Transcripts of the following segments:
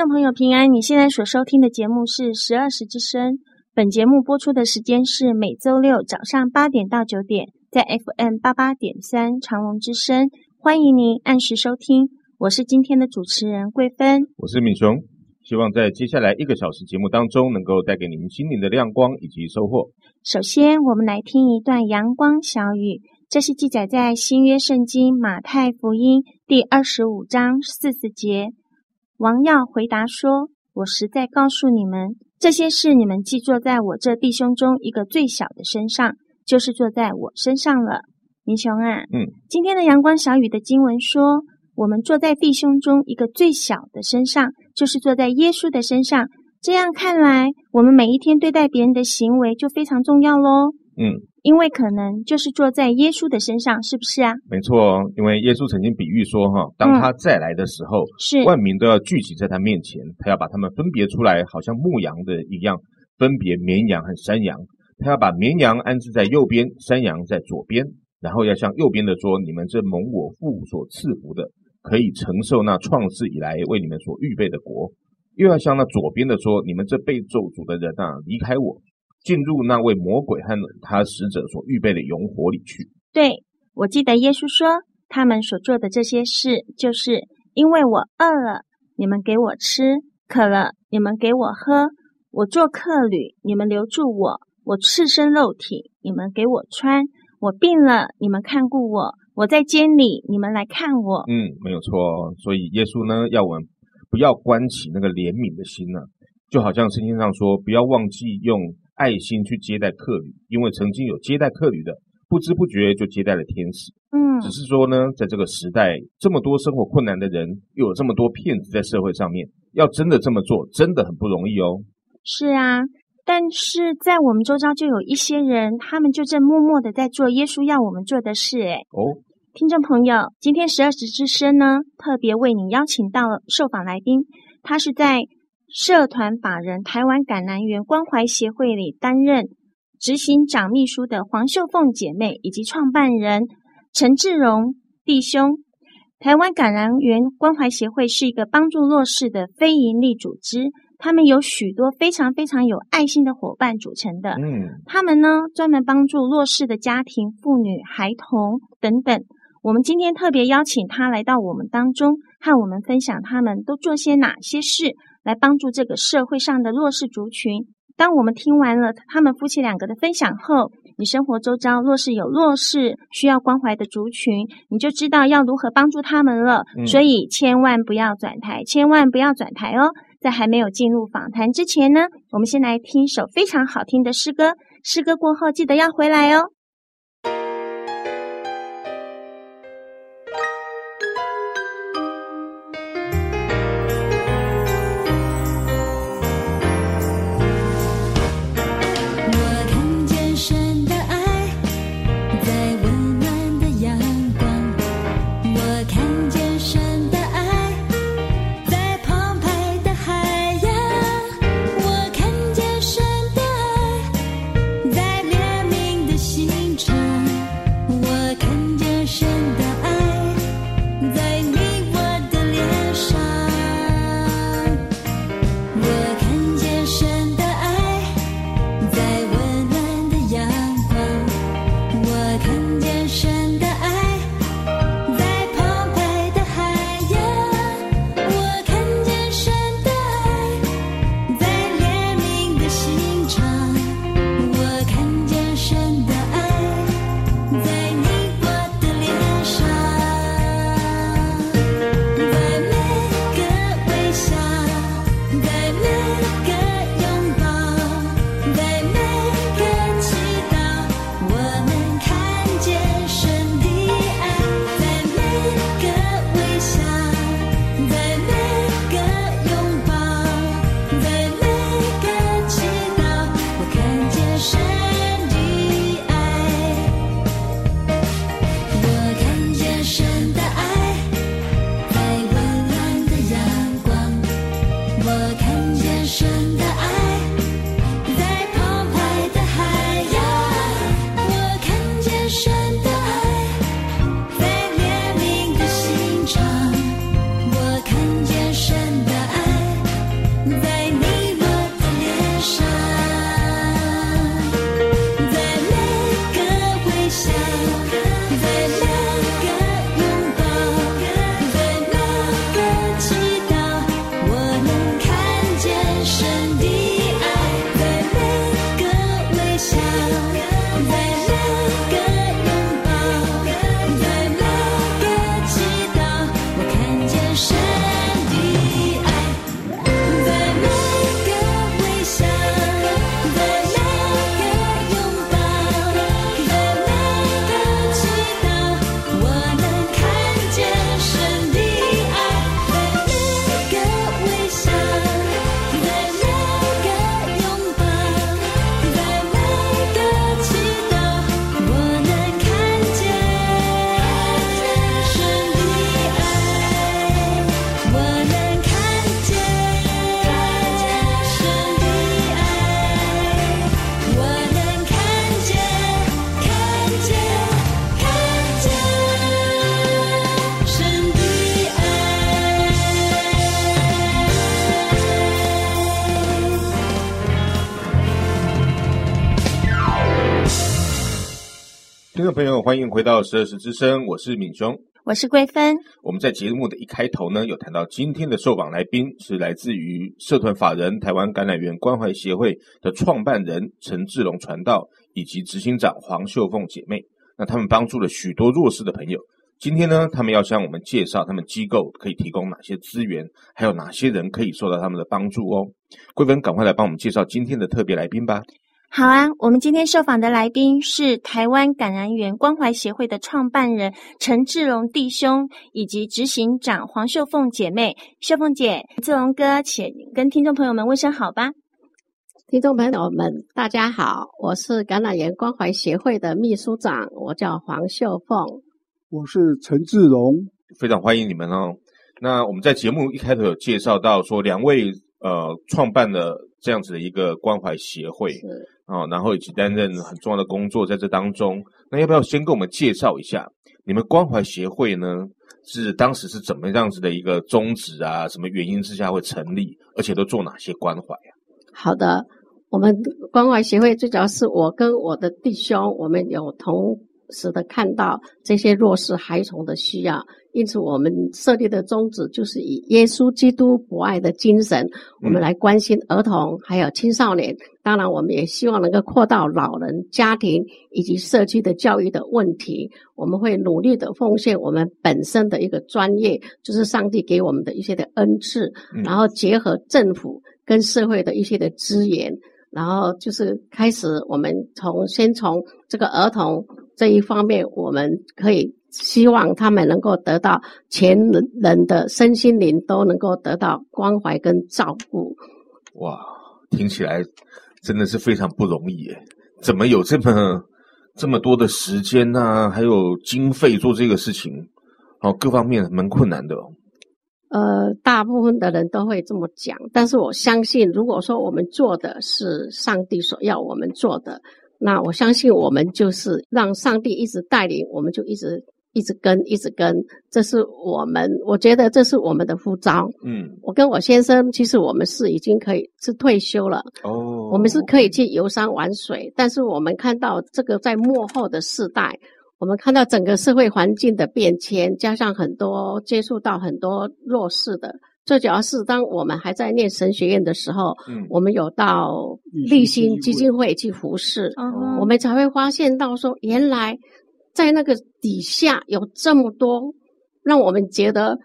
众朋友平安，你现在所收听的节目是十二时之声。本节目播出的时间是每周六早上八点到九点，在 FM 八八点三长隆之声，欢迎您按时收听。我是今天的主持人桂芬，我是敏雄。希望在接下来一个小时节目当中，能够带给你们心灵的亮光以及收获。首先，我们来听一段阳光小雨，这是记载在新约圣经马太福音第二十五章四十节。王耀回答说：“我实在告诉你们，这些事你们既坐在我这弟兄中一个最小的身上，就是坐在我身上了。”明雄啊，嗯，今天的阳光小雨的经文说，我们坐在弟兄中一个最小的身上，就是坐在耶稣的身上。这样看来，我们每一天对待别人的行为就非常重要喽。嗯。因为可能就是坐在耶稣的身上，是不是啊？没错，因为耶稣曾经比喻说，哈，当他再来的时候，嗯、是万民都要聚集在他面前，他要把他们分别出来，好像牧羊的一样，分别绵羊和山羊。他要把绵羊安置在右边，山羊在左边，然后要向右边的说：“你们这蒙我父所赐福的，可以承受那创世以来为你们所预备的国。”又要向那左边的说：“你们这被咒诅的人啊，离开我。”进入那位魔鬼和他使者所预备的永火里去。对，我记得耶稣说，他们所做的这些事，就是因为我饿了，你们给我吃；渴了，你们给我喝；我做客旅，你们留住我；我赤身露体，你们给我穿；我病了，你们看顾我；我在监里，你们来看我。嗯，没有错。所以耶稣呢，要我们不要关起那个怜悯的心呢、啊，就好像圣经上说，不要忘记用。爱心去接待客旅，因为曾经有接待客旅的，不知不觉就接待了天使。嗯，只是说呢，在这个时代，这么多生活困难的人，又有这么多骗子在社会上面，要真的这么做，真的很不容易哦。是啊，但是在我们周遭就有一些人，他们就正默默的在做耶稣要我们做的事。诶哦，听众朋友，今天十二时之声呢，特别为你邀请到了受访来宾，他是在。社团法人台湾橄榄园关怀协会里担任执行长秘书的黄秀凤姐妹，以及创办人陈志荣弟兄。台湾橄榄园关怀协会是一个帮助弱势的非营利组织，他们有许多非常非常有爱心的伙伴组成的。嗯，他们呢，专门帮助弱势的家庭、妇女、孩童等等。我们今天特别邀请他来到我们当中，和我们分享他们都做些哪些事。来帮助这个社会上的弱势族群。当我们听完了他们夫妻两个的分享后，你生活周遭若是有弱势需要关怀的族群，你就知道要如何帮助他们了。嗯。所以千万不要转台，千万不要转台哦！在还没有进入访谈之前呢，我们先来听一首非常好听的诗歌。诗歌过后记得要回来哦。我看见神的爱众，欢迎回到十二时之声，我是敏兄，我是桂芬。我们在节目的一开头呢，有谈到今天的受访来宾是来自于社团法人台湾橄榄园关怀协会的创办人陈志龙传道，以及执行长黄秀凤姐妹。那他们帮助了许多弱势的朋友。今天呢，他们要向我们介绍他们机构可以提供哪些资源，还有哪些人可以受到他们的帮助哦。桂芬，赶快来帮我们介绍今天的特别来宾吧。好啊，我们今天受访的来宾是台湾感染园关怀协会的创办人陈志龙弟兄，以及执行长黄秀凤姐妹。秀凤姐，志龙哥，请跟听众朋友们问声好吧。听众朋友们，大家好，我是感染园关怀协会的秘书长，我叫黄秀凤。我是陈志龙，非常欢迎你们哦。那我们在节目一开头有介绍到说，两位呃创办了这样子的一个关怀协会，啊、哦，然后以及担任很重要的工作在这当中。那要不要先跟我们介绍一下你们关怀协会呢？是当时是怎么样子的一个宗旨啊？什么原因之下会成立？而且都做哪些关怀啊？好的，我们关怀协会最主要是我跟我的弟兄，我们有同。时的看到这些弱势孩童的需要，因此我们设立的宗旨就是以耶稣基督博爱的精神，我们来关心儿童还有青少年。当然，我们也希望能够扩大老人、家庭以及社区的教育的问题。我们会努力的奉献我们本身的一个专业，就是上帝给我们的一些的恩赐，然后结合政府跟社会的一些的资源，然后就是开始我们从先从这个儿童。这一方面，我们可以希望他们能够得到全人的身心灵都能够得到关怀跟照顾。哇，听起来真的是非常不容易耶！怎么有这么这么多的时间啊，还有经费做这个事情？哦，各方面蛮困难的哦。呃，大部分的人都会这么讲，但是我相信，如果说我们做的是上帝所要我们做的。那我相信我们就是让上帝一直带领，我们就一直一直跟，一直跟。这是我们，我觉得这是我们的呼召。嗯，我跟我先生其实我们是已经可以是退休了。哦，我们是可以去游山玩水，但是我们看到这个在幕后的世代，我们看到整个社会环境的变迁，加上很多接触到很多弱势的。最主要是，当我们还在念神学院的时候，嗯，我们有到立新基金会去服侍，嗯，我们才会发现到说，原来在那个底下有这么多，让我们觉得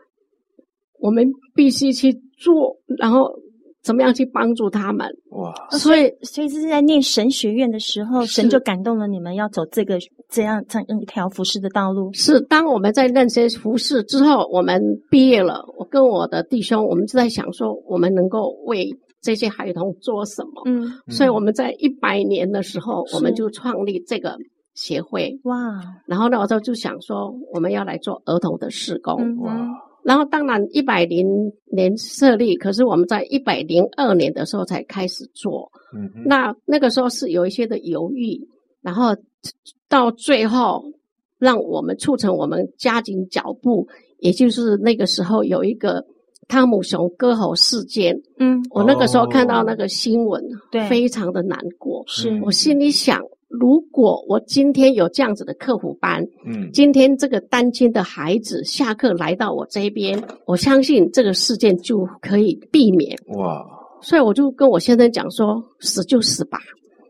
我们必须去做，然后。怎么样去帮助他们？哇！所以，所以这是在念神学院的时候，神就感动了你们要走这个这样这样一条服饰的道路。是，当我们在那些服饰之后，我们毕业了。我跟我的弟兄，我们就在想说，我们能够为这些孩童做什么？嗯，所以我们在一百年的时候，我们就创立这个协会。哇！然后呢，我就就想说，我们要来做儿童的事工。然后，当然，一百零年设立，可是我们在一百零二年的时候才开始做。嗯，那那个时候是有一些的犹豫，然后到最后，让我们促成我们加紧脚步，也就是那个时候有一个汤姆熊割喉事件。嗯，我那个时候看到那个新闻，对，非常的难过。是，我心里想。如果我今天有这样子的客服班，嗯，今天这个单亲的孩子下课来到我这边，我相信这个事件就可以避免。哇！所以我就跟我先生讲说，死就死吧。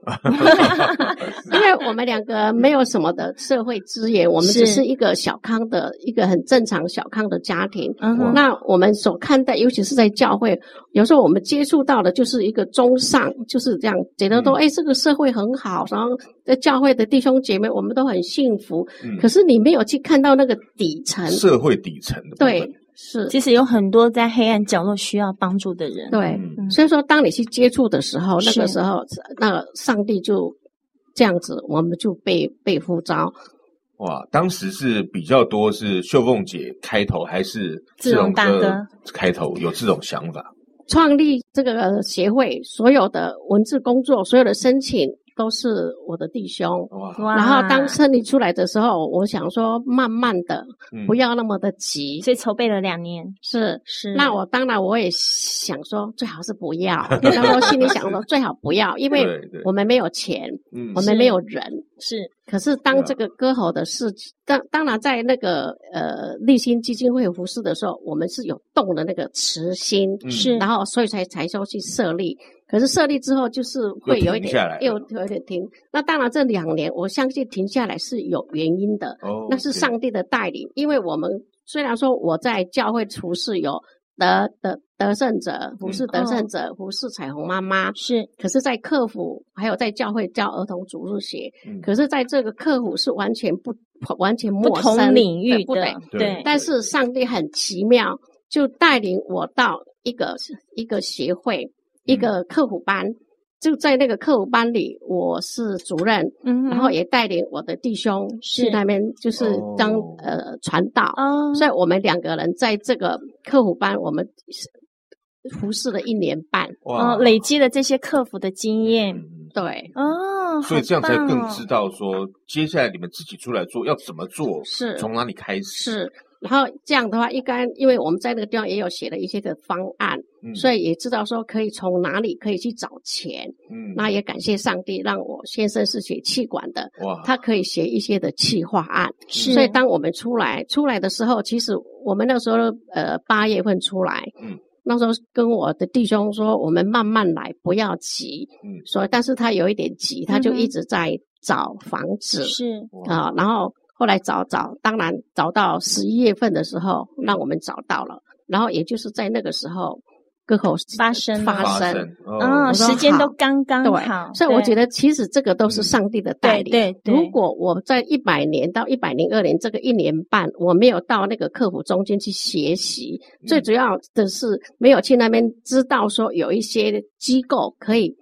因为我们两个没有什么的社会资源，我们只是一个小康的一个很正常小康的家庭。那我们所看待，尤其是在教会，有时候我们接触到的就是一个中上，就是这样觉得说，哎，这个社会很好，然后在教会的弟兄姐妹，我们都很幸福。可是你没有去看到那个底层，社会底层的对。是，其实有很多在黑暗角落需要帮助的人。对，嗯、所以说，当你去接触的时候，那个时候，那个上帝就这样子，我们就被被呼召。哇，当时是比较多是秀凤姐开头，还是志荣大哥开头有这种想法？创立这个协会，所有的文字工作，所有的申请。都是我的弟兄，哇！然后当胜利出来的时候，我想说慢慢的，嗯、不要那么的急，所以筹备了两年。是是，那我当然我也想说最好是不要，然后心里想说最好不要，因为我们没有钱，嗯，我们没有人，是。可是当这个歌喉的事，当当然在那个呃立新基金会服饰的时候，我们是有动的那个慈心，是，然后所以才才说去设立。可是设立之后，就是会有一点又有点停。那当然这两年，我相信停下来是有原因的，哦，那是上帝的带领，因为我们虽然说我在教会服事有。得得得胜者，服侍得胜者，服侍彩虹妈妈是。可是，在客服还有在教会教儿童主日学，嗯、可是在这个客服是完全不完全陌生不同领域的，对，对，对。但是上帝很奇妙，就带领我到一个一个协会，一个客服班。嗯就在那个客服班里，我是主任，嗯，然后也带领我的弟兄去那边，就是当、哦、呃传道，哦，所以我们两个人在这个客服班，我们服侍了一年半，哦，累积了这些客服的经验，对，哦，所以这样才更知道说，接下来你们自己出来做要怎么做，是。从哪里开始，是。然后这样的话，一般因为我们在那个地方也有写了一些的方案，嗯，所以也知道说可以从哪里可以去找钱。嗯，那也感谢上帝，让我先生是写气管的，哇，他可以写一些的气化案。是，所以当我们出来出来的时候，其实我们那时候呃八月份出来，嗯，那时候跟我的弟兄说，我们慢慢来，不要急。嗯，所以但是他有一点急，他就一直在找房子。嗯，是啊，然后。后来找找，当然找到十一月份的时候，让我们找到了。然后也就是在那个时候，割喉发生发生，哦，时间都刚刚好。所以我觉得，其实这个都是上帝的带领。对对。如果我在一百年到一百零二年这个一年半，我没有到那个客服中间去学习，最主要的是没有去那边知道说有一些机构可以。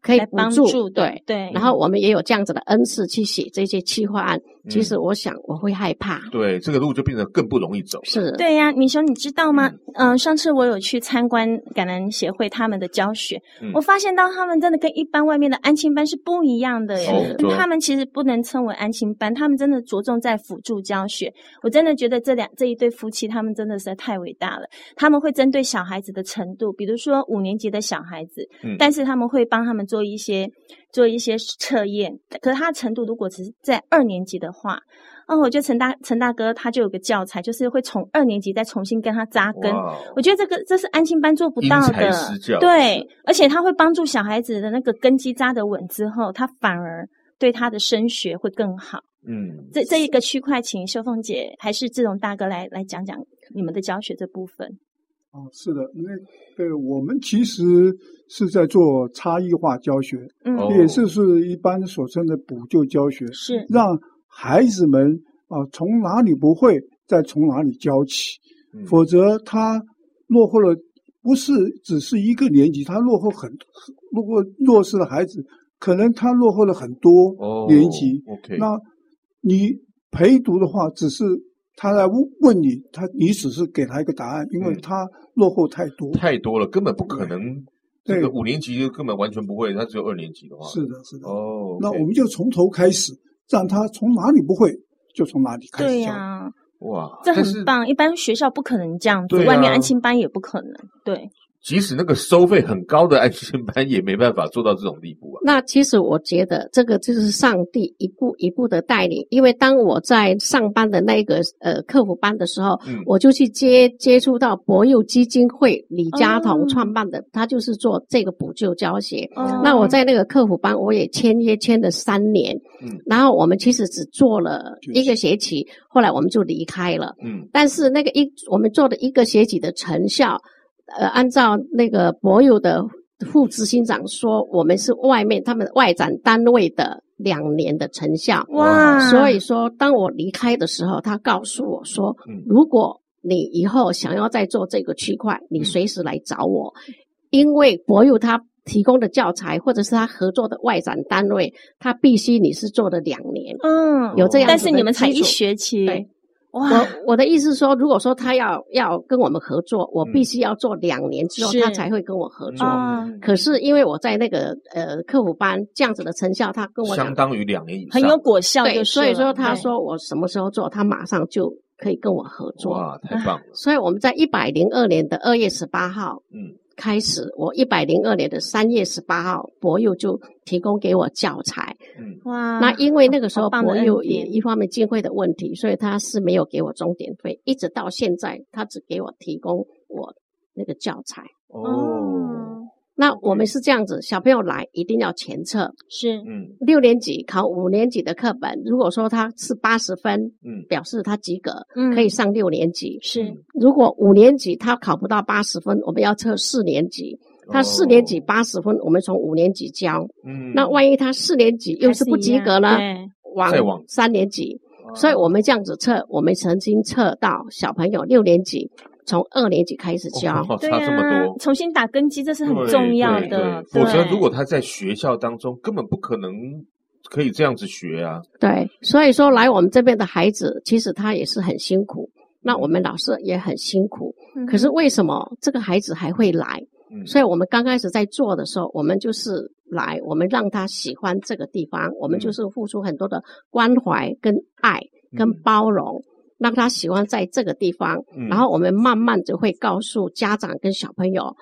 可以帮助，对对，然后我们也有这样子的恩赐去写这些企划案。其实我想我会害怕，对这个路就变得更不容易走。是，对呀，米雄，你知道吗？嗯，上次我有去参观感恩协会他们的教学，我发现到他们真的跟一般外面的安亲班是不一样的耶。他们其实不能称为安亲班，他们真的着重在辅助教学。我真的觉得这两这一对夫妻，他们真的实在太伟大了。他们会针对小孩子的程度，比如说五年级的小孩子，但是他们会帮他们做一些做一些测验，可是他的程度如果只是在二年级的话，哦，我觉得陈大陈大哥他就有个教材，就是会从二年级再重新跟他扎根。我觉得这个这是安心班做不到的，对，而且他会帮助小孩子的那个根基扎得稳之后，他反而对他的升学会更好。嗯，这这一个区块，请秀凤姐还是志荣大哥来来讲讲你们的教学这部分。哦，是的，那对我们其实是在做差异化教学，嗯，也就是一般所称的补救教学，是让孩子们啊、呃、从哪里不会，再从哪里教起，嗯、否则他落后了，不是只是一个年级，他落后很，如果弱势的孩子，可能他落后了很多年级。哦、OK，那你陪读的话，只是。他来问问你，他你只是给他一个答案，因为他落后太多，嗯、太多了，根本不可能。这个五年级就根本完全不会，他只有二年级的话。是的，是的。哦，那我们就从头开始，让他从哪里不会就从哪里开始。对呀、啊，哇，这很棒。一般学校不可能这样子，外面安亲班也不可能。对。即使那个收费很高的安全班，也没办法做到这种地步啊。那其实我觉得这个就是上帝一步一步的带领。因为当我在上班的那个呃客服班的时候，嗯，我就去接接触到博幼基金会李嘉彤创办的，哦，他就是做这个补救教学。哦，那我在那个客服班，我也签约签了三年。嗯，然后我们其实只做了一个学期，后来我们就离开了。嗯，但是那个一我们做的一个学期的成效。呃，按照那个博友的副执行长说，我们是外面他们外展单位的两年的成效。哇！所以说，当我离开的时候，他告诉我说，嗯，如果你以后想要再做这个区块，你随时来找我，嗯，因为博友他提供的教材或者是他合作的外展单位，他必须你是做了两年。嗯，有这样，但是你们才一学期。对。哇我我的意思是说，如果说他要要跟我们合作，我必须要做两年之后，他才会跟我合作。可是因为我在那个呃客服班这样子的成效，他跟我相当于两年以上，很有果效。对，所以说他说我什么时候做，他马上就可以跟我合作。哇，太棒了！所以我们在一百零二年的二月十八号，嗯，开始，我一百零二年的三月十八号，博友就提供给我教材。嗯，哇，那因为那个时候博友也一方面经费的问题，所以他是没有给我终点费，一直到现在，他只给我提供我那个教材。哦。那我们是这样子，小朋友来一定要前测，是，嗯，六年级考五年级的课本，如果说他是八十分，嗯，表示他及格，嗯，可以上六年级。是，如果五年级他考不到八十分，我们要测四年级，他四年级八十分，我们从五年级教，嗯，那万一他四年级又是不及格呢？往三年级，所以我们这样子测，我们曾经测到小朋友六年级。从二年级开始教，哦、差这么多、啊，重新打根基，这是很重要的。否则，如果他在学校当中根本不可能可以这样子学啊。对，所以说来我们这边的孩子，其实他也是很辛苦。那我们老师也很辛苦。嗯、可是为什么这个孩子还会来？嗯、所以我们刚开始在做的时候，我们就是来，我们让他喜欢这个地方，我们就是付出很多的关怀、跟爱、跟包容。嗯让他喜欢在这个地方，嗯、然后我们慢慢就会告诉家长跟小朋友，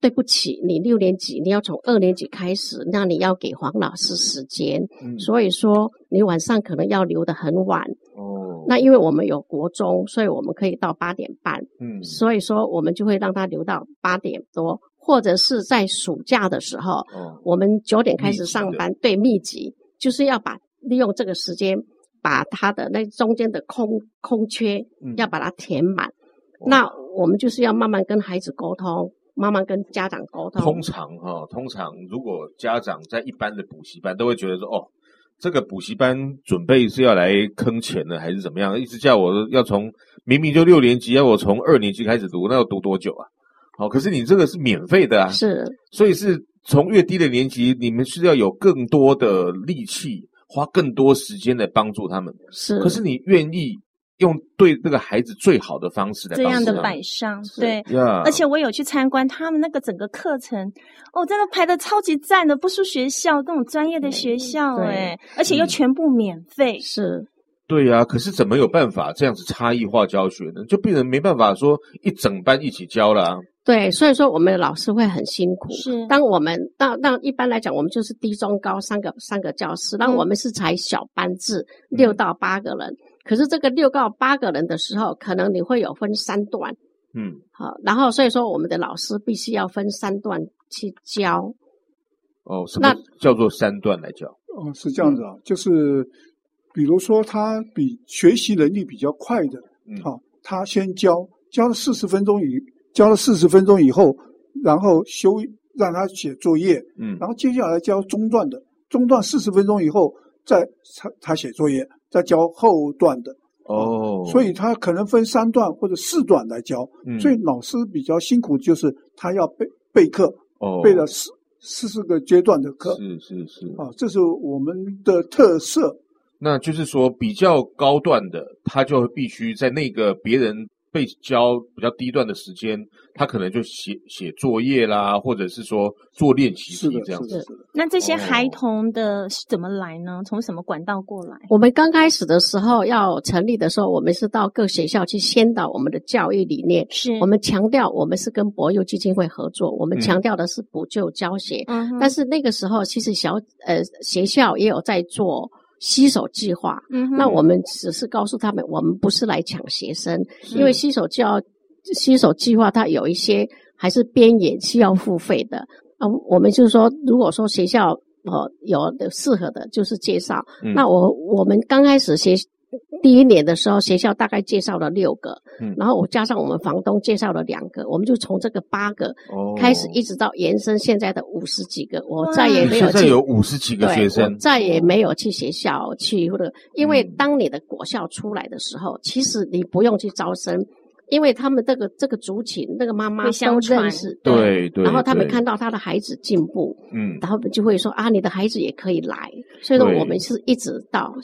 对不起，你六年级你要从二年级开始，那你要给黄老师时间，嗯、所以说你晚上可能要留得很晚。哦，那因为我们有国中，所以我们可以到八点半。嗯，所以说我们就会让他留到八点多，或者是在暑假的时候，哦、我们九点开始上班，对，密集就是要把利用这个时间。把他的那中间的空空缺，要把它填满。嗯、那我们就是要慢慢跟孩子沟通，慢慢跟家长沟通。通常哈、哦，通常如果家长在一般的补习班，都会觉得说，哦，这个补习班准备是要来坑钱的，还是怎么样？一直叫我要从明明就六年级，要我从二年级开始读，那要读多久啊？好、哦，可是你这个是免费的啊，是，所以是从越低的年级，你们是要有更多的力气。花更多时间来帮助他们，是。可是你愿意用对这个孩子最好的方式来这样的摆上，对。Yeah 而且我有去参观他们那个整个课程，哦，真的排的超级赞的，不输学校那种专业的学校，哎，而且又全部免费，是。对呀、啊，可是怎么有办法这样子差异化教学呢？就病人没办法说一整班一起教了、啊。对，所以说我们的老师会很辛苦。是，当我们当当一般来讲，我们就是低中高三个三个教室，那、嗯、我们是才小班制，六到八个人。嗯、可是这个六到八个人的时候，可能你会有分三段。嗯，好，然后所以说我们的老师必须要分三段去教。哦，什么叫做三段来教？哦，是这样子啊，嗯、就是比如说他比学习能力比较快的，嗯，好，他先教教了四十分钟以。教了四十分钟以后，然后休让他写作业，嗯，然后接下来教中段的，中段四十分钟以后再他他写作业，再教后段的，哦，所以他可能分三段或者四段来教，嗯，所以老师比较辛苦，就是他要备备课，哦，备了四四十个阶段的课，是是是，啊，这是我们的特色。那就是说，比较高段的，他就必须在那个别人。被教比较低段的时间，他可能就写写作业啦，或者是说做练习题这样子。那这些孩童的是怎么来呢？从什么管道过来？我们刚开始的时候要成立的时候，我们是到各学校去宣导我们的教育理念。是我们强调我们是跟博幼基金会合作，我们强调的是补救教学。嗯。但是那个时候，其实小呃学校也有在做。携手计划，嗯，那我们只是告诉他们，我们不是来抢学生，因为新手教新手计划它有一些还是边缘需要付费的啊。我们就是说，如果说学校哦有适合的，就是介绍。嗯、那我我们刚开始学。第一年的时候，学校大概介绍了六个，嗯，然后我加上我们房东介绍了两个，我们就从这个八个开始，一直到延伸现在的五十几个，我再也没有去。现在有五十几个学生，我再也没有去学校去或者，因为当你的国校出来的时候，其实你不用去招生，因为他们这个这个族群那个妈妈都认识，对对，然后他们看到他的孩子进步，嗯，然后就会说啊，你的孩子也可以来，所以说我们是一直到。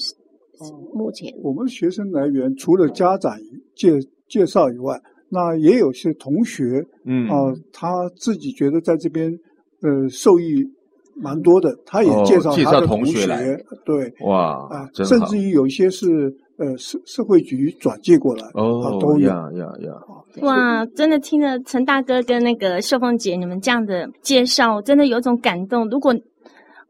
目前。我们学生来源除了家长介介绍以外，那也有些同学，嗯。啊，他自己觉得在这边呃受益蛮多的，他也介绍他的同学，对，哇啊，甚至于有一些是呃社社会局转介过来，哦，都有。呀呀呀，哇，真的听了陈大哥跟那个秀凤姐你们这样的介绍，真的有种感动。如果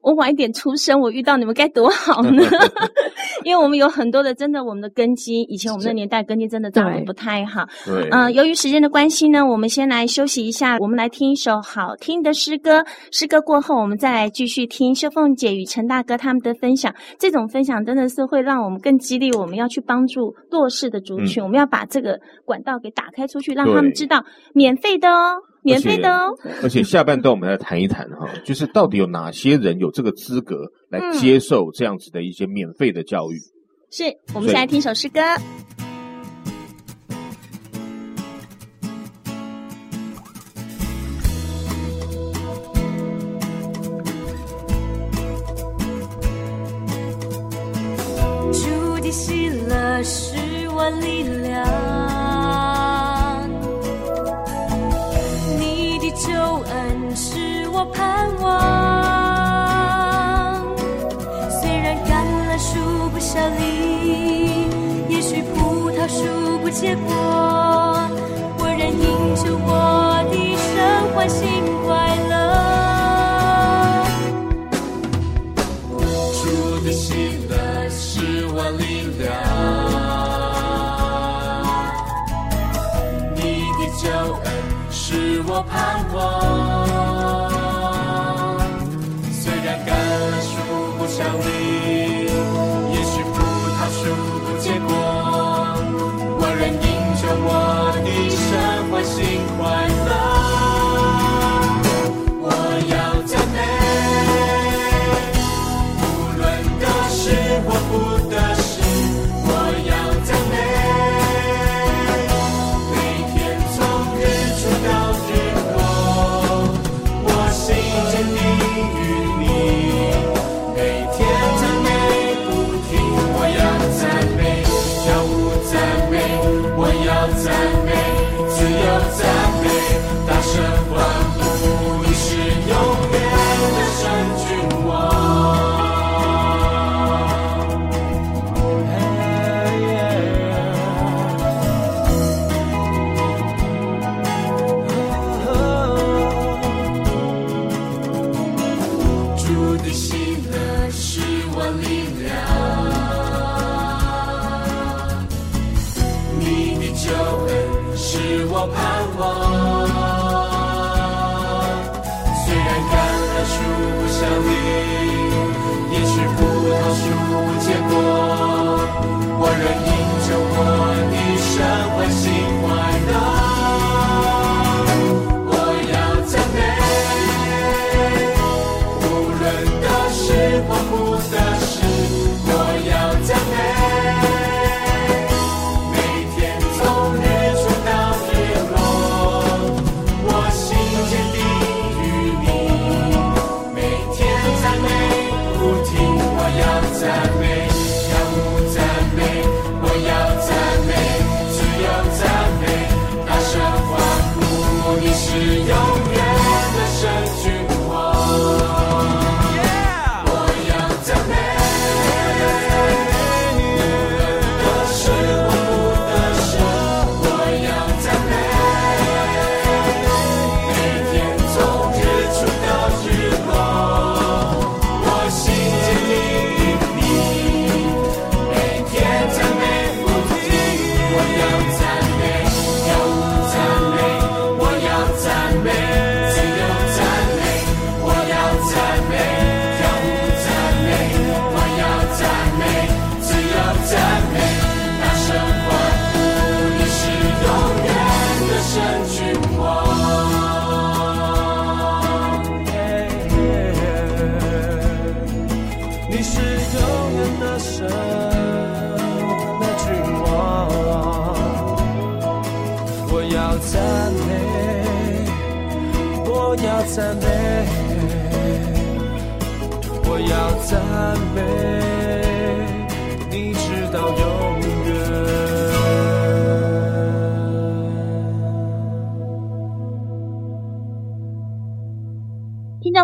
我晚一点出生，我遇到你们该多好呢！因为我们有很多的，真的我们的根基，以前我们的年代根基真的长得不太好。对，嗯、呃，由于时间的关系呢，我们先来休息一下，我们来听一首好听的诗歌。诗歌过后，我们再来继续听秀凤姐与陈大哥他们的分享。这种分享真的是会让我们更激励我们要去帮助弱势的族群，嗯、我们要把这个管道给打开出去，让他们知道免费的哦。免费的哦，而且下半段我们来谈一谈哈，就是到底有哪些人有这个资格来接受这样子的一些免费的教育？是，我们先来听首诗歌。结果，我仍因着我的神欢欣快乐。主的喜乐是我力量，你的救恩是我盼望。像你，也许葡萄树不结果，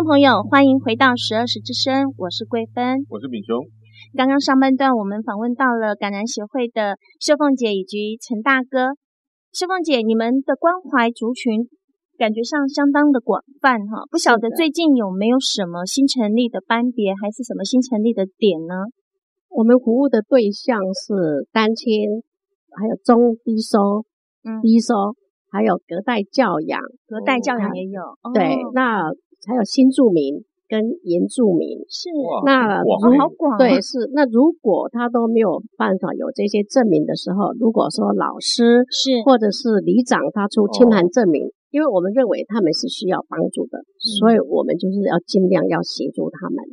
众朋友，欢迎回到十二时之声，我是桂芬，我是敏雄。刚刚上半段我们访问到了感染协会的秀凤姐以及陈大哥。秀凤姐，你们的关怀族群感觉上相当的广泛哈，不晓得最近有没有什么新成立的班别，还是什么新成立的点呢？我们服务的对象是单亲，还有中低收、嗯、低收，还有隔代教养，隔代教养也有。对，哦、那还有新住民。跟原住民是那如好广对是那如果他都没有办法有这些证明的时候，如果说老师是或者是里长他出清函证明，因为我们认为他们是需要帮助的，所以我们就是要尽量要协助他们。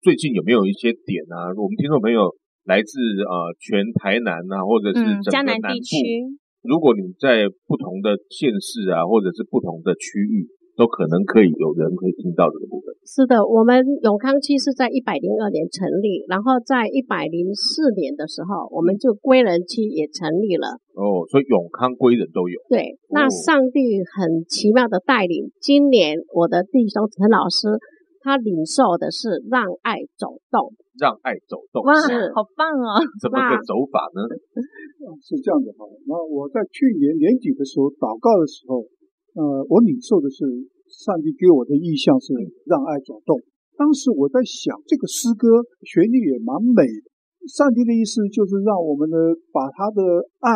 最近有没有一些点啊？我们听众朋友来自呃全台南啊，或者是整个江南地区，如果你在不同的县市啊，或者是不同的区域。都可能可以有人可以听到这个部分。是的，我们永康区是在一百零二年成立，然后在一百零四年的时候，我们就归仁区也成立了。哦，所以永康归仁都有。对，那上帝很奇妙的带领，今年我的弟兄陈老师，他领受的是让爱走动，让爱走动，哇，好棒哦！怎么个走法呢？是这样的哈，那我在去年年底的时候祷告的时候。呃，我领受的是上帝给我的意象是让爱走动。当时我在想，这个诗歌旋律也蛮美的。上帝的意思就是让我们呢把他的爱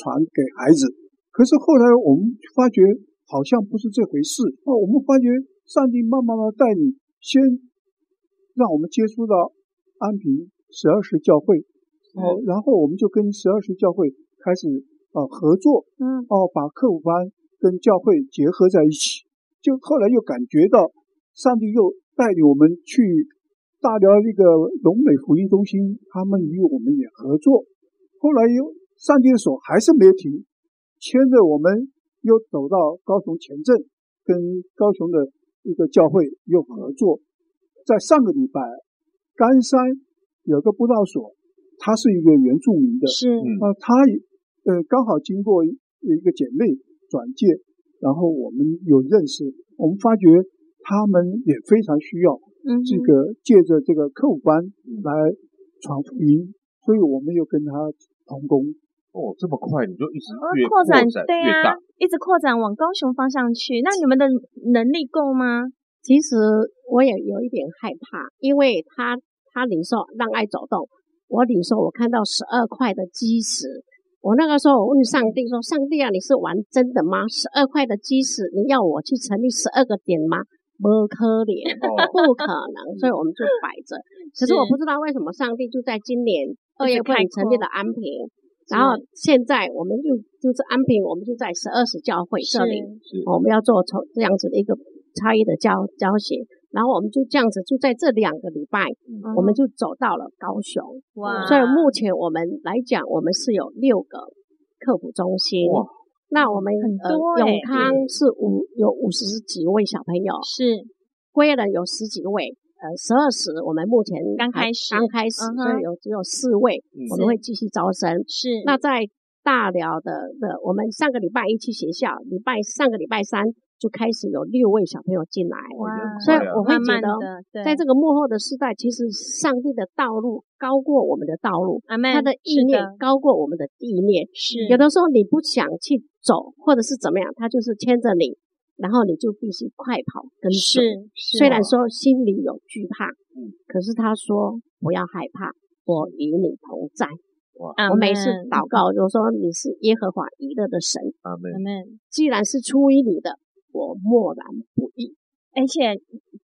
传给孩子。可是后来我们发觉好像不是这回事。那我们发觉上帝慢慢的带领，先让我们接触到安平十二时教会，哦，然后我们就跟十二时教会开始啊合作，嗯，哦，把课辅班。跟教会结合在一起，就后来又感觉到上帝又带领我们去大寮那个龙美福音中心，他们与我们也合作。后来又上帝的手还是没有停，牵着我们又走到高雄前镇，跟高雄的一个教会又合作。在上个礼拜，甘山有个布道所，他是一个原住民的，是啊，他呃刚好经过一个姐妹。转介，然后我们有认识，我们发觉他们也非常需要这个借着这个客户班来传福音，所以我们又跟他同工。哦，这么快你就一直越扩展越大，对啊，一直扩展往高雄方向去。那你们的能力够吗？其实我也有一点害怕，因为他他领受让爱走动，我领受我看到十二块的基石。我那个时候，我问上帝说：“上帝啊，你是玩真的吗？十二块的基石，你要我去成立十二个点吗？不可能，不可能。所以我们就摆着。可是我不知道为什么上帝就在今年二月份成立了安平，然后现在我们就就是安平，我们就在十二时教会这里，我们要做从这样子的一个差异的教教学。”然后我们就这样子，就在这两个礼拜，嗯、我们就走到了高雄。哇！所以目前我们来讲，我们是有六个客服中心。哇！那我们呃，永康是五有五十几位小朋友，是归仁有十几位。呃，十二时我们目前刚开始，刚开始，所以有只有四位，我们会继续招生。是。那在大寮的的，我们上个礼拜一去学校，礼拜上个礼拜三。就开始有六位小朋友进来，所以我会觉得，在这个幕后的时代，其实上帝的道路高过我们的道路，他的意念高过我们的意念。是有的时候你不想去走，或者是怎么样，他就是牵着你，然后你就必须快跑跟随。是，虽然说心里有惧怕，嗯，可是他说不要害怕，我与你同在。哇我每次祷告就说你是耶和华以勒的神。阿门。既然是出于你的。我默然不语，而且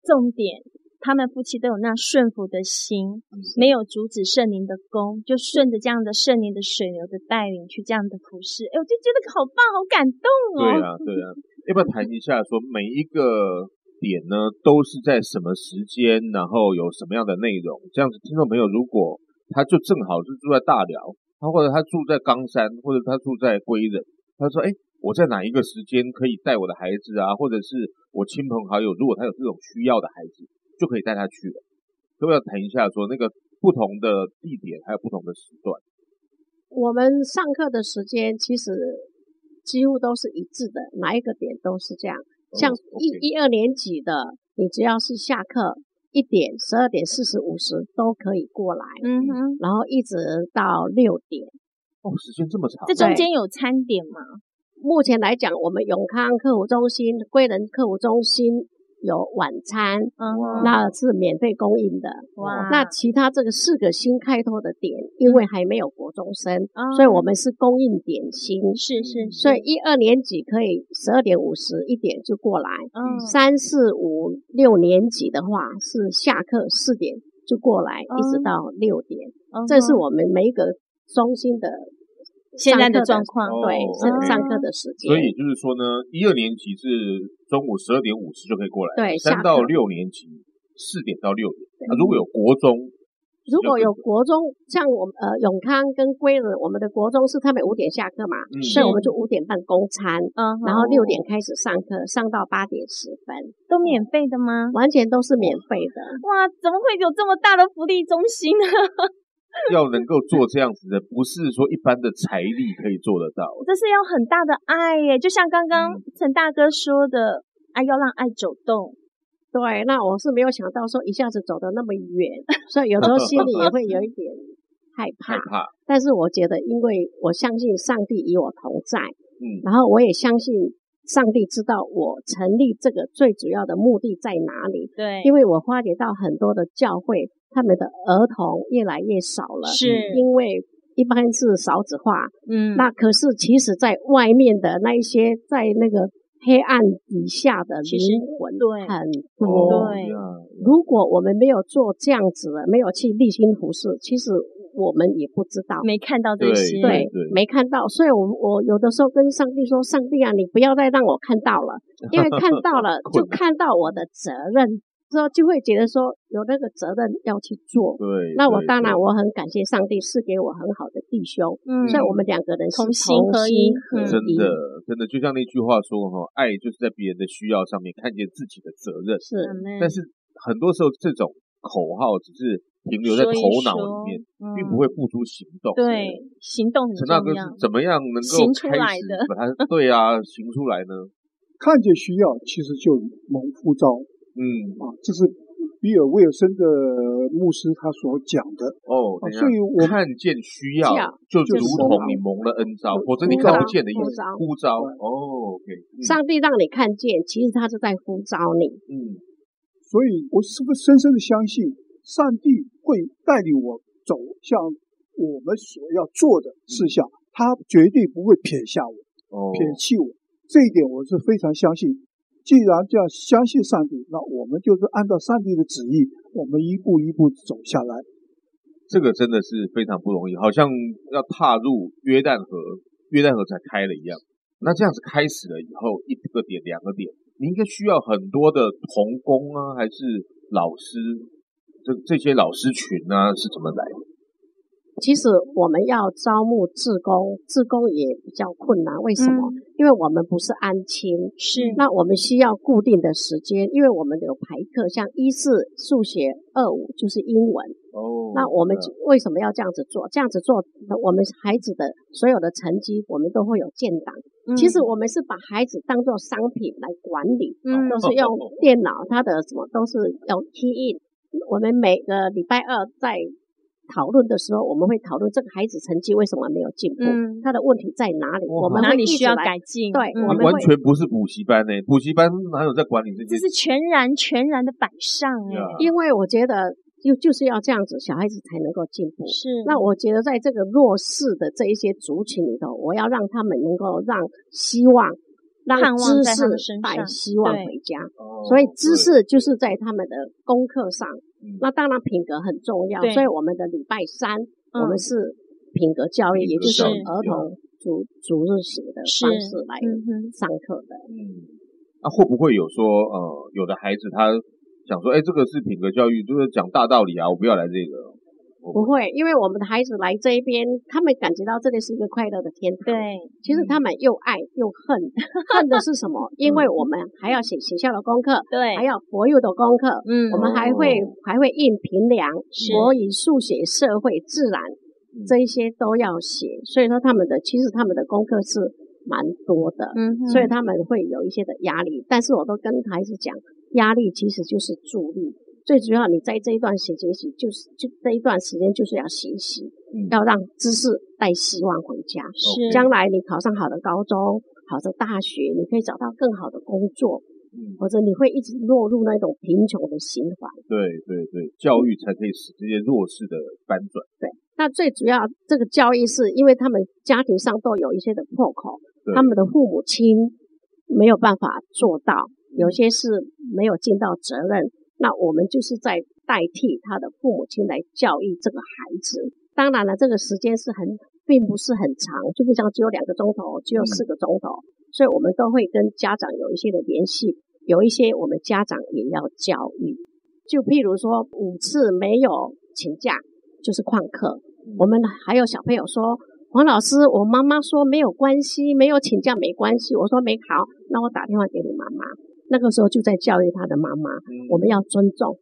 重点，他们夫妻都有那顺服的心，没有阻止圣灵的功，就顺着这样的圣灵的水流的带领去这样的服侍。哎，我就觉得好棒，好感动哦。对啊，对啊，要不要谈一下说每一个点呢，都是在什么时间，然后有什么样的内容？这样子，听众朋友如果他就正好是住在大寮，他或者他住在冈山，或者他住在归仁，他说，哎。我在哪一个时间可以带我的孩子啊，或者是我亲朋好友，如果他有这种需要的孩子，就可以带他去了。可不可以谈一下说那个不同的地点还有不同的时段？我们上课的时间其实几乎都是一致的，哪一个点都是这样。像一一二年级的你只要是下课一点、十二点、四十五十都可以过来，嗯哼，然后一直到六点。哦，时间这么长。这中间有餐点吗？目前来讲，我们永康客服中心、贵人客服中心。有晚餐，嗯，那是免费供应的。哇，那其他这个四个新开拓的点，因为还没有国中生，嗯、所以我们是供应点心。是是，是，所以一二年级可以十二点五十一点就过来。嗯，三四五六年级的话是下课四点就过来，嗯、一直到六点。嗯、这是我们每一个中心的。现在的状况，对，是上课的时间。所以也就是说呢，一二年级是中午十二点五十就可以过来，对，三到六年级四点到六点。那如果有国中，如果有国中，像我们呃永康跟归仁，我们的国中是他们五点下课嘛，所以我们就五点半供餐，嗯，然后六点开始上课，上到八点十分，都免费的吗？完全都是免费的。哇，怎么会有这么大的福利中心呢？要能够做这样子的，不是说一般的财力可以做得到，这是要很大的爱耶。就像刚刚陈大哥说的，爱、嗯啊、要让爱走动。对，那我是没有想到说一下子走得那么远，所以有时候心里也会有一点害怕。害怕。但是我觉得，因为我相信上帝与我同在，嗯，然后我也相信上帝知道我成立这个最主要的目的在哪里。对，因为我发觉到很多的教会。他们的儿童越来越少了，是因为一般是少子化。嗯，那可是其实在外面的那一些，在那个黑暗底下的灵魂对很多。对，如果我们没有做这样子的，没有去立心服事，其实我们也不知道，没看到这些，对，没看到。所以我我有的时候跟上帝说：“上帝啊，你不要再让我看到了，因为看到了 就看到我的责任。”之后就会觉得说有那个责任要去做，对，那我当然我很感谢上帝赐给我很好的弟兄，嗯，所以我们两个人同心合一，真的真的就像那句话说哈，爱就是在别人的需要上面看见自己的责任，是，但是很多时候这种口号只是停留在头脑里面，并不会付诸行动，对，行动很重要。陈大哥是怎么样能够开始把它对啊行出来呢？看见需要，其实就蒙呼召。嗯啊，这是比尔威尔森的牧师他所讲的哦。所以我看见需要，就如同你蒙了恩召，否则你看不见的意思。呼召哦，OK。上帝让你看见，其实他是在呼召你。嗯，所以我是不是深深的相信，上帝会带领我走向我们所要做的事项，他绝对不会撇下我，哦撇弃我。这一点我是非常相信。既然这样相信上帝，那我们就是按照上帝的旨意，我们一步一步走下来。这个真的是非常不容易，好像要踏入约旦河，约旦河才开了一样。那这样子开始了以后，一个点、两个点，你应该需要很多的同工啊，还是老师？这这些老师群呢、啊，是怎么来的？其实我们要招募志工，志工也比较困难。为什么？嗯、因为我们不是安亲，是那我们需要固定的时间，因为我们有排课，像一四数学，二五就是英文。哦，那我们为什么要这样子做？这样子做，我们孩子的所有的成绩，我们都会有建档。嗯、其实我们是把孩子当做商品来管理，嗯、都是用电脑，他的什么都是要 key in。我们每个礼拜二在。讨论的时候，我们会讨论这个孩子成绩为什么没有进步，嗯、他的问题在哪里，我们哪里需要改进？对，我们完全不是补习班呢、欸，补习班哪有在管理这些？这是全然全然的摆上哎、因为我觉得就就是要这样子，小孩子才能够进步。是，那我觉得在这个弱势的这一些族群里头，我要让他们能够让希望。让知识带希望回家，所以知识就是在他们的功课上。那当然品格很重要，所以我们的礼拜三我们是品格教育，也就是儿童主主日学的方式来上课的。嗯，那会不会有说呃，有的孩子他想说，哎，这个是品格教育，就是讲大道理啊，我不要来这个。不会，因为我们的孩子来这一边，他们感觉到这里是一个快乐的天堂。对，其实他们又爱又恨，恨的是什么？因为我们还要写学校的功课，对，还要国语的功课，嗯，我们还会还会印评量，国语、数学、社会、自然这一些都要写，所以说他们的其实他们的功课是蛮多的，嗯，所以他们会有一些的压力。但是我都跟孩子讲，压力其实就是助力。最主要，你在这一段时间学习，就是就这一段时间就是要学习，嗯、要让知识带希望回家。是，将来你考上好的高中，好的大学，你可以找到更好的工作，嗯、或者你会一直落入那种贫穷的循环。对对对，教育才可以使这些弱势的翻转。对，那最主要这个教育是因为他们家庭上都有一些的破口，他们的父母亲没有办法做到，有些是没有尽到责任。那我们就是在代替他的父母亲来教育这个孩子。当然了，这个时间是很，并不是很长，就不像只有两个钟头，只有四个钟头。所以我们都会跟家长有一些的联系，有一些我们家长也要教育。就譬如说，五次没有请假就是旷课。我们还有小朋友说，黄老师，我妈妈说没有关系，没有请假没关系。我说没好，那我打电话给你妈妈。那个时候就在教育他的妈妈，我们要尊重。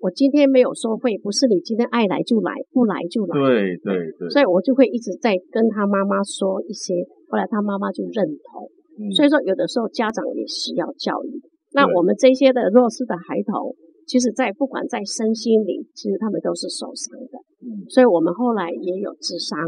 我今天没有收费，不是你今天爱来就来，不来就来。对对对。所以我就会一直在跟他妈妈说一些，后来他妈妈就认同。所以说，有的时候家长也需要教育。那我们这些的弱势的孩童，其实在不管在身心灵，其实他们都是受伤的。所以我们后来也有智商。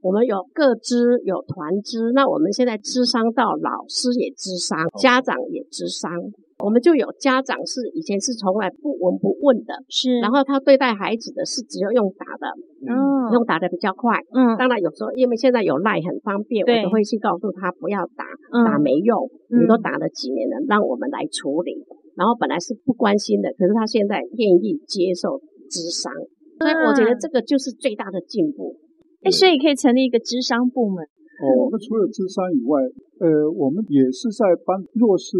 我们有各支，有团支，那我们现在支商到老师也支商，家长也支商。我们就有家长是以前是从来不闻不问的，是，然后他对待孩子的是只有用打的，嗯，用打的比较快，嗯，当然有时候因为现在有赖很方便，我都会去告诉他不要打，打没用，你都打了几年了，让我们来处理。然后本来是不关心的，可是他现在愿意接受智商，所以我觉得这个就是最大的进步。哎，所以可以成立一个智商部门。哦，我们除了智商以外，呃，我们也是在帮弱势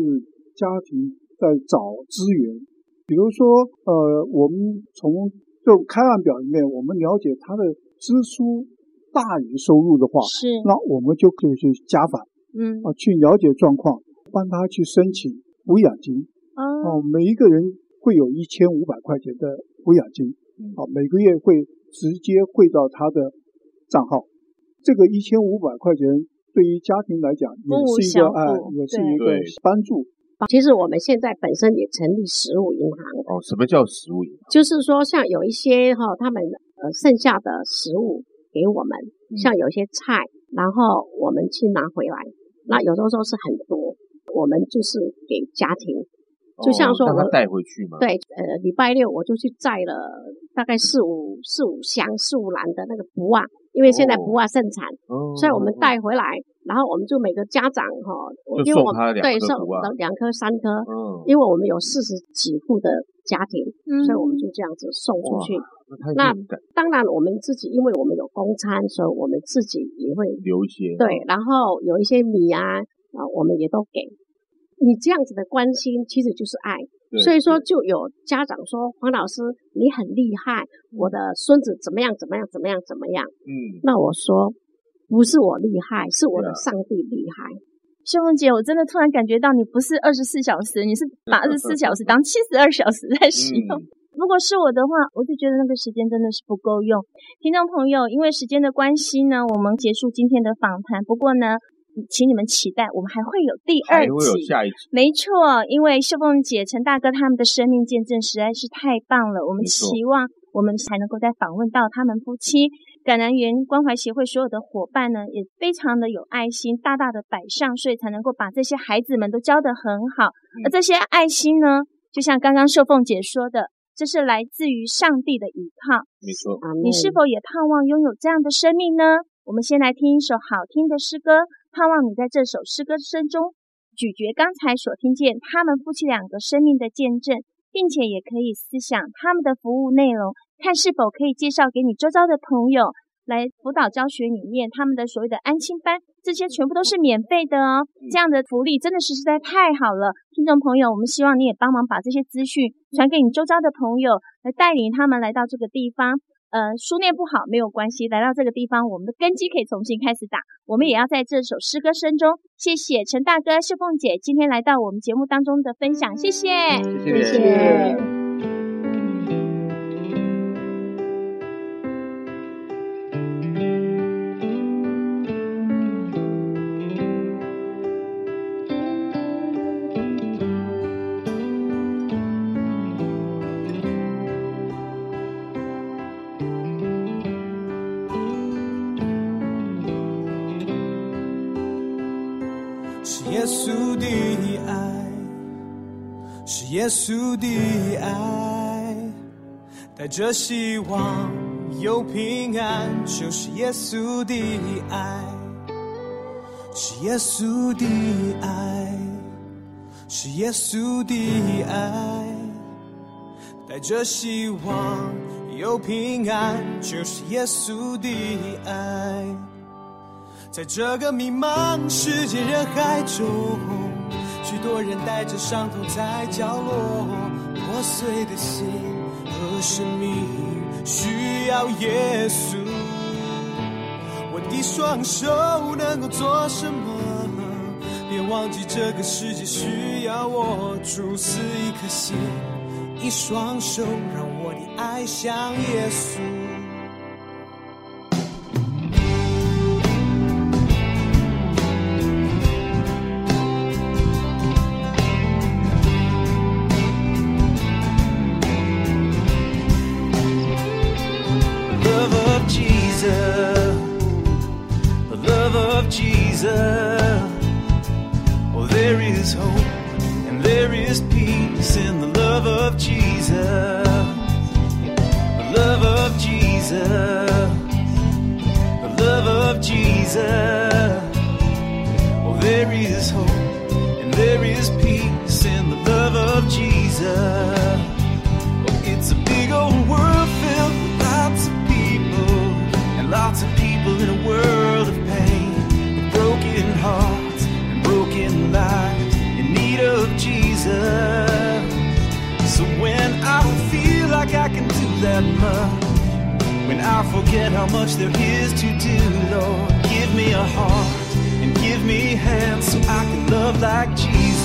家庭在找资源。比如说，呃，我们从就开案表里面，我们了解他的支出大于收入的话，是，那我们就可以去家访，嗯，啊，去了解状况，帮他去申请抚养金。哦，每一个人会有一千五百块钱的抚养金，啊，每个月会直接汇到他的。账号，这个一千五百块钱对于家庭来讲也是一个爱，也是一个帮助。其实我们现在本身也成立食物银行哦。什么叫食物银行？就是说，像有一些哈，他们呃剩下的食物给我们，像有些菜，然后我们去拿回来，那有的时候是很多，我们就是给家庭。就像说我们带回去嘛。对，呃，礼拜六我就去载了大概四五四五箱四五篮的那个布啊。因为现在不啊盛产，哦、所以我们带回来，然后我们就每个家长哈，因为我们对送两颗三颗，嗯、因为我们有四十几户的家庭，嗯、所以我们就这样子送出去。那，那当然我们自己，因为我们有公餐，所以我们自己也会留一些。对，然后有一些米啊啊，我们也都给。你这样子的关心，其实就是爱。所以说，就有家长说：“黄老师，你很厉害，我的孙子怎么样？怎么样？怎么样？怎么样？”嗯，那我说，不是我厉害，是我的上帝厉害。秀凤姐，我真的突然感觉到，你不是二十四小时，你是把二十四小时当七十二小时在 使用。嗯、如果是我的话，我就觉得那个时间真的是不够用。听众朋友，因为时间的关系呢，我们结束今天的访谈。不过呢。请你们期待，我们还会有第二集，还会有下一集。没错，因为秀凤姐、陈大哥他们的生命见证实在是太棒了。我们期望我们才能够再访问到他们夫妻。感南园关怀协会所有的伙伴呢，也非常的有爱心，大大的摆上，所以才能够把这些孩子们都教得很好。而这些爱心呢，就像刚刚秀凤姐说的，这是来自于上帝的依靠。没错，你是否也盼望拥有这样的生命呢？我们先来听一首好听的诗歌。盼望你在这首诗歌声中咀嚼刚才所听见他们夫妻两个生命的见证，并且也可以思想他们的服务内容，看是否可以介绍给你周遭的朋友来辅导教学里面他们的所谓的安心班，这些全部都是免费的哦。这样的福利真的是实在太好了，听众朋友，我们希望你也帮忙把这些资讯传给你周遭的朋友，来带领他们来到这个地方。呃，书念不好没有关系，来到这个地方，我们的根基可以重新开始打。我们也要在这首诗歌声中，谢谢陈大哥、秀凤姐今天来到我们节目当中的分享，谢谢，谢谢。谢谢。耶稣的爱，是耶稣的爱，带着希望有平安，就是耶稣的爱，是耶稣的爱，是耶稣的爱，带着希望有平安，就是耶稣的爱。在这个迷茫世界人海中，许多人带着伤痛在角落，破碎的心和生命需要耶稣。我的双手能够做什么？别忘记这个世界需要我，主赐一颗心，一双手，让我的爱像耶稣。Oh, there is hope and there is peace in the love of Jesus. The love of Jesus. The love of Jesus. Oh, there is hope and there is peace in the love of Jesus. I forget how much there is to do, Lord. Give me a heart and give me hands so I can love like Jesus.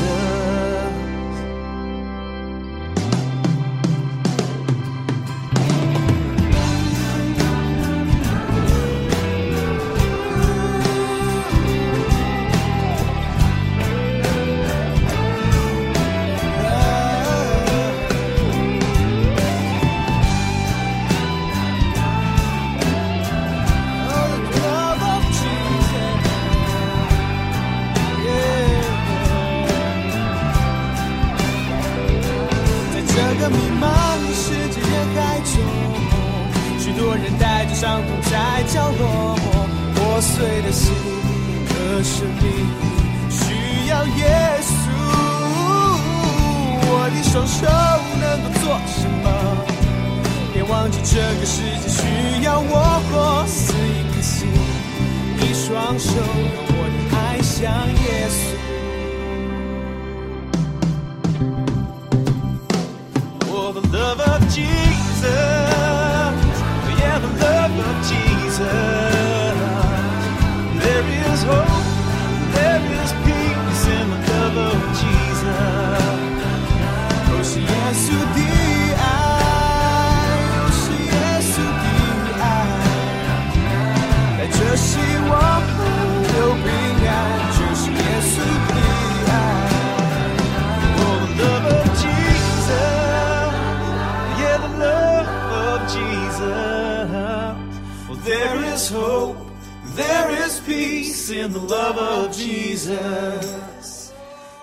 in the love of Jesus.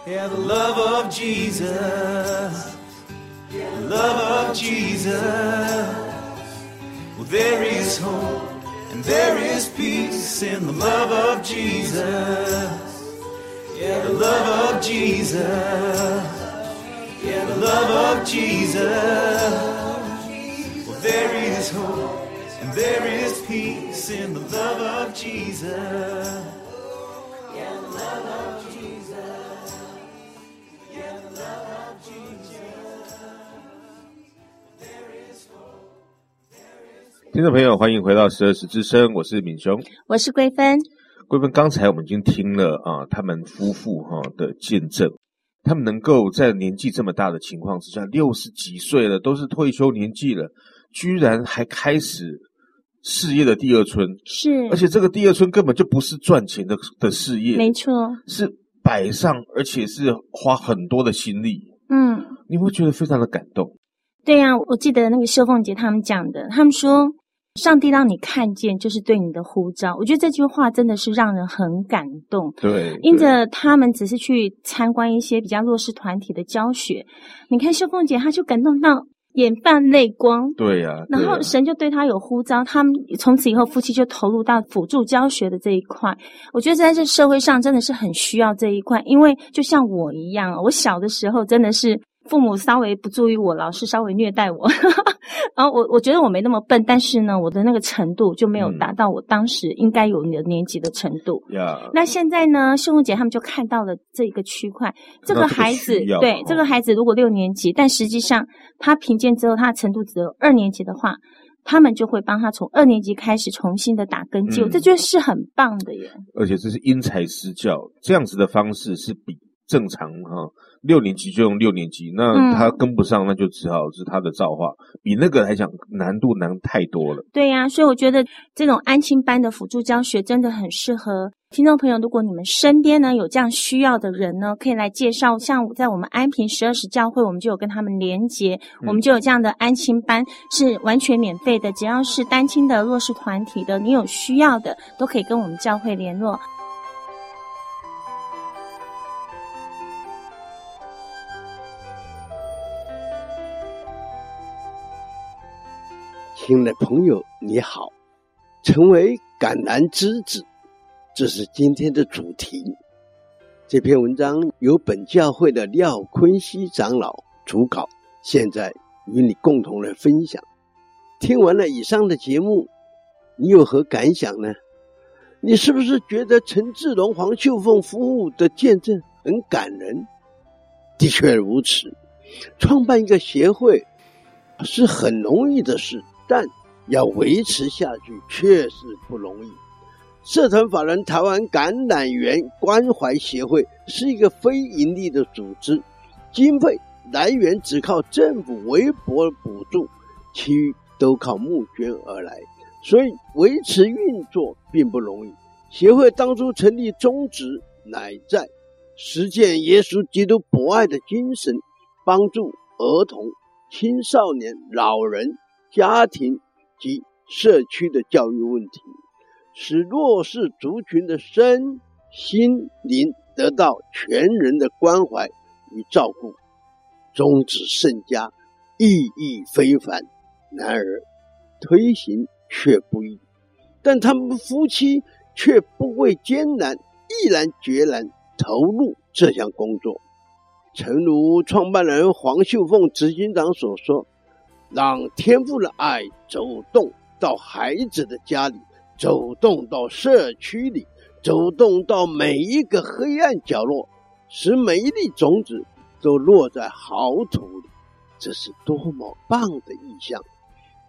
Yeah, the love of Jesus. The love of Jesus. Well, there is hope and there is peace in the love of Jesus. Yeah, the love of Jesus. Yeah, the love of Jesus. Well, there is hope and there is peace in the love of Jesus. 听众朋友，欢迎回到十二时之声，我是敏雄，我是桂芬。桂芬，刚才我们已经听了啊，他们夫妇哈的见证，他们能够在年纪这么大的情况之下，六十几岁了，都是退休年纪了，居然还开始事业的第二春，是，而且这个第二春根本就不是赚钱的的事业，没错，是摆上，而且是花很多的心力，嗯，你会觉得非常的感动。对呀、啊，我记得那个秀凤姐他们讲的，他们说。上帝让你看见，就是对你的呼召。我觉得这句话真的是让人很感动。对，因着他们只是去参观一些比较弱势团体的教学，你看秀凤姐，她就感动到眼泛泪光。对呀、啊，然后神就对他有呼召，他们从此以后夫妻就投入到辅助教学的这一块。我觉得在这社会上真的是很需要这一块，因为就像我一样，我小的时候真的是。父母稍微不注意我，老师稍微虐待我，然后我我觉得我没那么笨，但是呢，我的那个程度就没有达到我当时应该有的年级的程度。Yeah. 那现在呢，秀红姐他们就看到了这个区块，这个孩子，对、哦、这个孩子如果六年级，但实际上他评鉴之后他的程度只有二年级的话，他们就会帮他从二年级开始重新的打根基，我、嗯、这就是很棒的耶。而且这是因材施教，这样子的方式是比正常哈。六年级就用六年级，那他跟不上，那就只好是他的造化，嗯、比那个来讲难度难太多了。对呀、啊，所以我觉得这种安亲班的辅助教学真的很适合听众朋友。如果你们身边呢有这样需要的人呢，可以来介绍。像在我们安平十二时教会，我们就有跟他们连结，嗯、我们就有这样的安亲班，是完全免费的。只要是单亲的弱势团体的，你有需要的，都可以跟我们教会联络。亲爱的朋友，你好，成为橄榄之子，这是今天的主题。这篇文章由本教会的廖坤熙长老主稿，现在与你共同来分享。听完了以上的节目，你有何感想呢？你是不是觉得陈志龙、黄秀凤夫妇的见证很感人？的确如此，创办一个协会是很容易的事。但要维持下去确实不容易。社团法人台湾橄榄园关怀协会是一个非营利的组织，经费来源只靠政府微薄补助，其余都靠募捐而来，所以维持运作并不容易。协会当初成立宗旨乃在实践耶稣基督博爱的精神，帮助儿童、青少年、老人。家庭及社区的教育问题，使弱势族群的身心灵得到全人的关怀与照顾，宗旨甚佳，意义非凡。然而推行却不易，但他们夫妻却不畏艰难，毅然决然投入这项工作。诚如创办人黄秀凤执行长所说。让天父的爱走动到孩子的家里，走动到社区里，走动到每一个黑暗角落，使每一粒种子都落在好土里，这是多么棒的意象！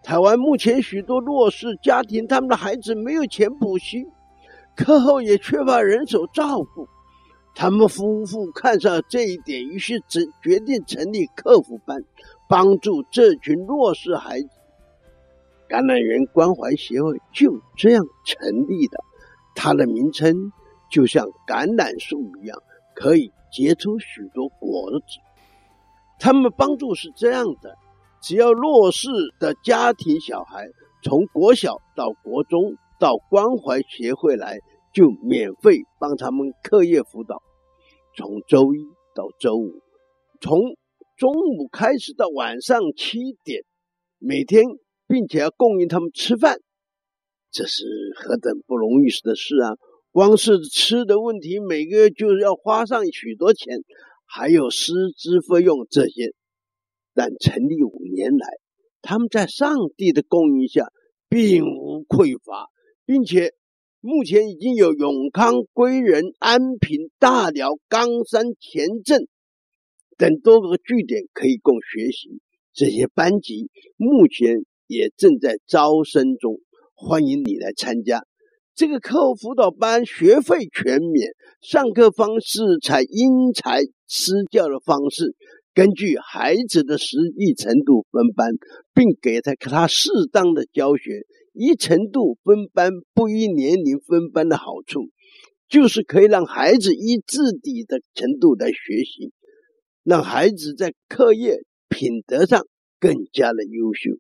台湾目前许多弱势家庭，他们的孩子没有钱补习，课后也缺乏人手照顾，他们夫妇看上这一点，于是只决定成立课辅班。帮助这群弱势孩子，橄榄园关怀协会就这样成立的。它的名称就像橄榄树一样，可以结出许多果子。他们帮助是这样的：只要弱势的家庭小孩从国小到国中到关怀协会来，就免费帮他们课业辅导，从周一到周五，从。中午开始到晚上七点，每天，并且要供应他们吃饭，这是何等不容易的事啊！光是吃的问题，每个月就要花上许多钱，还有师资费用这些。但成立五年来，他们在上帝的供应下，并无匮乏，并且目前已经有永康、归仁、安平、大寮、冈山、前镇。等多个据点可以供学习，这些班级目前也正在招生中，欢迎你来参加。这个课后辅导班学费全免，上课方式采因材施教的方式，根据孩子的实际程度分班，并给他给他适当的教学。一程度分班，不依年龄分班的好处，就是可以让孩子依自己的程度来学习。让孩子在课业品德上更加的优秀。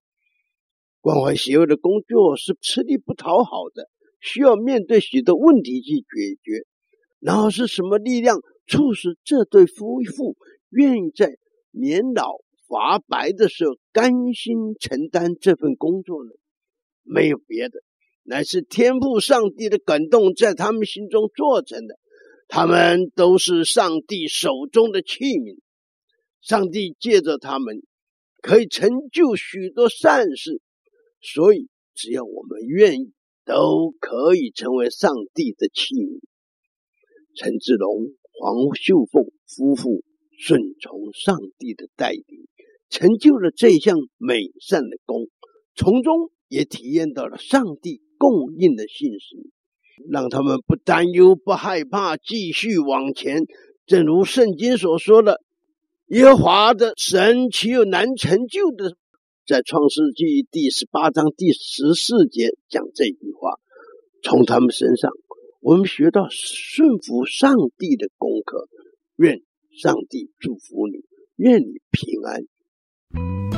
关怀协会的工作是吃力不讨好的，需要面对许多问题去解决。然后是什么力量促使这对夫妇愿意在年老发白的时候甘心承担这份工作呢？没有别的，乃是天父上帝的感动在他们心中做成的。他们都是上帝手中的器皿，上帝借着他们可以成就许多善事，所以只要我们愿意，都可以成为上帝的器皿。陈志龙、黄秀凤夫妇顺从上帝的带领，成就了这项美善的功，从中也体验到了上帝供应的信实。让他们不担忧、不害怕，继续往前。正如圣经所说的：“耶和华的神岂有难成就的？”在创世纪第十八章第十四节讲这句话。从他们身上，我们学到顺服上帝的功课。愿上帝祝福你，愿你平安。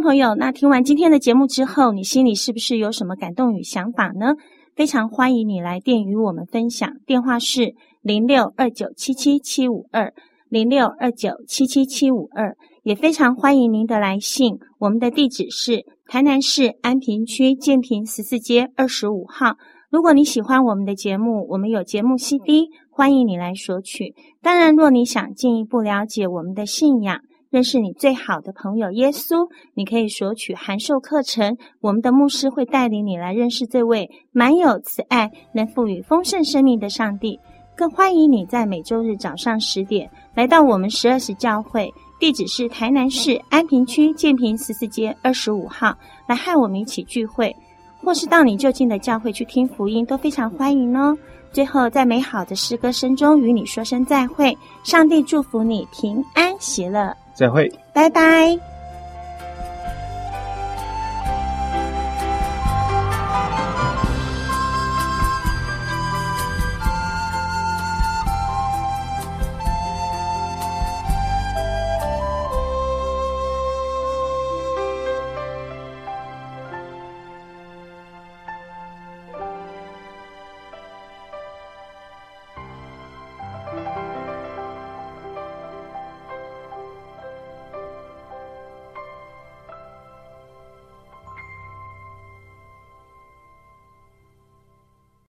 朋友，那听完今天的节目之后，你心里是不是有什么感动与想法呢？非常欢迎你来电与我们分享，电话是零六二九七七七五二零六二九七七七五二，也非常欢迎您的来信。我们的地址是台南市安平区建平十四街二十五号。如果你喜欢我们的节目，我们有节目 CD，欢迎你来索取。当然，若你想进一步了解我们的信仰，认识你最好的朋友耶稣，你可以索取函授课程。我们的牧师会带领你来认识这位满有慈爱、能赋予丰盛生命的上帝。更欢迎你在每周日早上十点来到我们十二时教会，地址是台南市安平区建平十四街二十五号，来和我们一起聚会。或是到你就近的教会去听福音，都非常欢迎哦。最后，在美好的诗歌声中与你说声再会，上帝祝福你平安喜乐，再会，拜拜。